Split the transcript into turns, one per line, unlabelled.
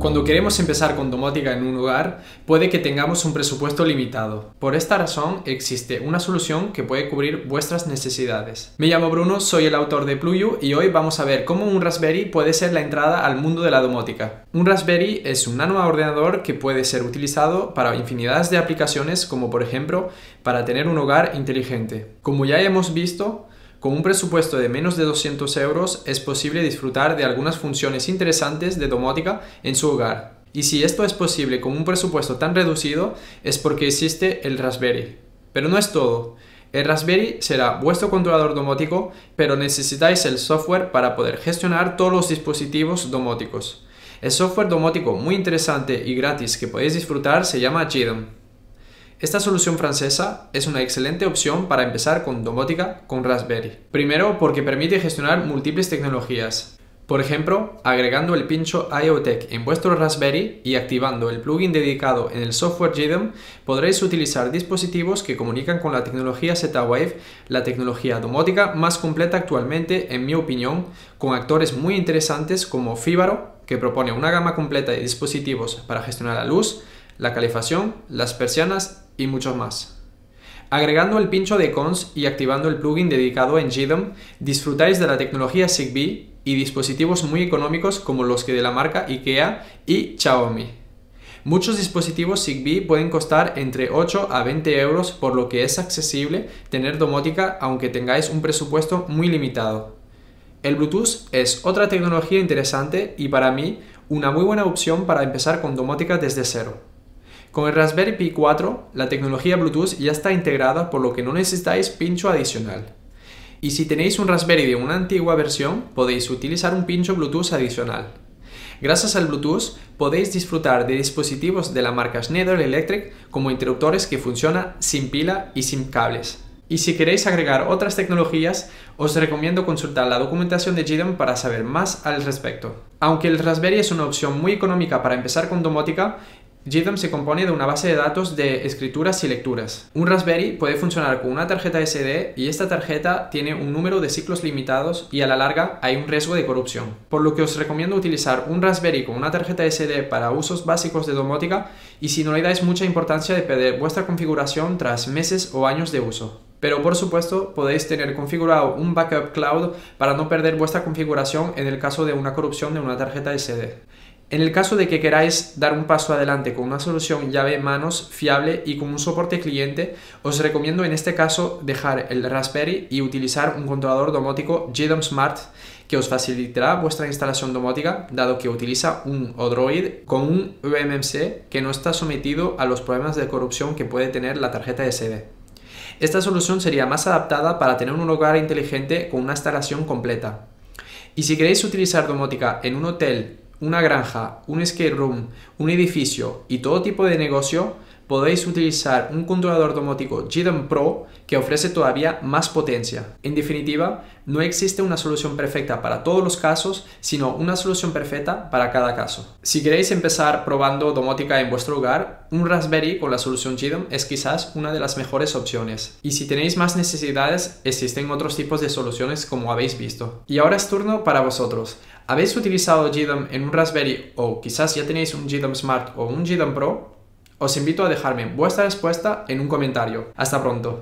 Cuando queremos empezar con domótica en un hogar, puede que tengamos un presupuesto limitado. Por esta razón, existe una solución que puede cubrir vuestras necesidades. Me llamo Bruno, soy el autor de Pluyu y hoy vamos a ver cómo un Raspberry puede ser la entrada al mundo de la domótica. Un Raspberry es un nanoordenador que puede ser utilizado para infinidades de aplicaciones como por ejemplo para tener un hogar inteligente. Como ya hemos visto, con un presupuesto de menos de 200 euros es posible disfrutar de algunas funciones interesantes de domótica en su hogar. Y si esto es posible con un presupuesto tan reducido es porque existe el Raspberry. Pero no es todo. El Raspberry será vuestro controlador domótico, pero necesitáis el software para poder gestionar todos los dispositivos domóticos. El software domótico muy interesante y gratis que podéis disfrutar se llama JIDOM. Esta solución francesa es una excelente opción para empezar con domótica con Raspberry. Primero porque permite gestionar múltiples tecnologías. Por ejemplo, agregando el pincho IoTech en vuestro Raspberry y activando el plugin dedicado en el software JDM, podréis utilizar dispositivos que comunican con la tecnología Z-Wave, la tecnología domótica más completa actualmente, en mi opinión, con actores muy interesantes como Fibaro, que propone una gama completa de dispositivos para gestionar la luz, la calefacción, las persianas y muchos más. Agregando el pincho de cons y activando el plugin dedicado en GDOM, disfrutáis de la tecnología Zigbee y dispositivos muy económicos como los que de la marca IKEA y Xiaomi. Muchos dispositivos Zigbee pueden costar entre 8 a 20 euros por lo que es accesible tener domótica aunque tengáis un presupuesto muy limitado. El Bluetooth es otra tecnología interesante y para mí una muy buena opción para empezar con domótica desde cero. Con el Raspberry Pi 4, la tecnología Bluetooth ya está integrada por lo que no necesitáis pincho adicional. Y si tenéis un Raspberry de una antigua versión, podéis utilizar un pincho Bluetooth adicional. Gracias al Bluetooth podéis disfrutar de dispositivos de la marca Schneider Electric como interruptores que funcionan sin pila y sin cables. Y si queréis agregar otras tecnologías, os recomiendo consultar la documentación de GDOM para saber más al respecto. Aunque el Raspberry es una opción muy económica para empezar con domótica, GDOM se compone de una base de datos de escrituras y lecturas. Un Raspberry puede funcionar con una tarjeta SD y esta tarjeta tiene un número de ciclos limitados y a la larga hay un riesgo de corrupción. Por lo que os recomiendo utilizar un Raspberry con una tarjeta SD para usos básicos de domótica y si no le dais mucha importancia de perder vuestra configuración tras meses o años de uso. Pero por supuesto podéis tener configurado un backup cloud para no perder vuestra configuración en el caso de una corrupción de una tarjeta SD. En el caso de que queráis dar un paso adelante con una solución llave manos fiable y con un soporte cliente, os recomiendo en este caso dejar el Raspberry y utilizar un controlador domótico GDOM Smart que os facilitará vuestra instalación domótica dado que utiliza un Odroid con un UMMC que no está sometido a los problemas de corrupción que puede tener la tarjeta SD. Esta solución sería más adaptada para tener un hogar inteligente con una instalación completa. Y si queréis utilizar domótica en un hotel una granja, un skate room, un edificio y todo tipo de negocio, podéis utilizar un controlador domótico GDOM Pro que ofrece todavía más potencia. En definitiva, no existe una solución perfecta para todos los casos, sino una solución perfecta para cada caso. Si queréis empezar probando domótica en vuestro hogar, un Raspberry con la solución GDOM es quizás una de las mejores opciones. Y si tenéis más necesidades, existen otros tipos de soluciones como habéis visto. Y ahora es turno para vosotros. ¿Habéis utilizado GDOM en un Raspberry o quizás ya tenéis un GDOM Smart o un GDOM Pro? Os invito a dejarme vuestra respuesta en un comentario. Hasta pronto.